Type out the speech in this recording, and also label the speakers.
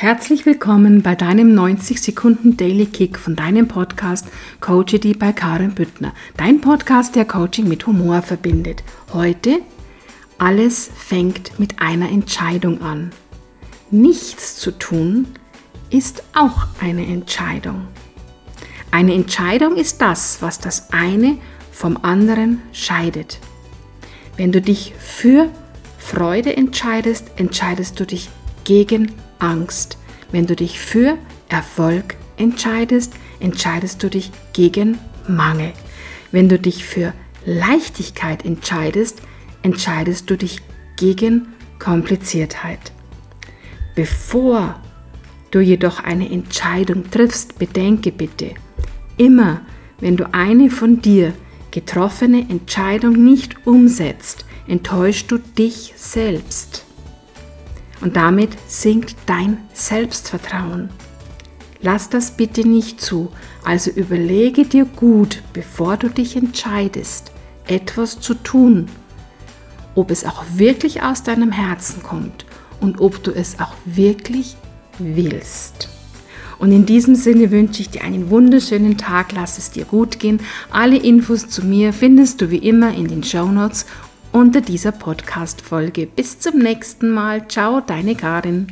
Speaker 1: Herzlich willkommen bei deinem 90 Sekunden Daily Kick von deinem Podcast Coachity bei Karen Büttner. Dein Podcast, der Coaching mit Humor verbindet. Heute alles fängt mit einer Entscheidung an. Nichts zu tun ist auch eine Entscheidung. Eine Entscheidung ist das, was das eine vom anderen scheidet. Wenn du dich für Freude entscheidest, entscheidest du dich gegen Angst. Wenn du dich für Erfolg entscheidest, entscheidest du dich gegen Mangel. Wenn du dich für Leichtigkeit entscheidest, entscheidest du dich gegen Kompliziertheit. Bevor du jedoch eine Entscheidung triffst, bedenke bitte, immer wenn du eine von dir getroffene Entscheidung nicht umsetzt, enttäuschst du dich selbst und damit sinkt dein Selbstvertrauen. Lass das bitte nicht zu, also überlege dir gut, bevor du dich entscheidest, etwas zu tun, ob es auch wirklich aus deinem Herzen kommt und ob du es auch wirklich willst. Und in diesem Sinne wünsche ich dir einen wunderschönen Tag, lass es dir gut gehen. Alle Infos zu mir findest du wie immer in den Show Notes unter dieser Podcast-Folge. Bis zum nächsten Mal. Ciao, deine Karin.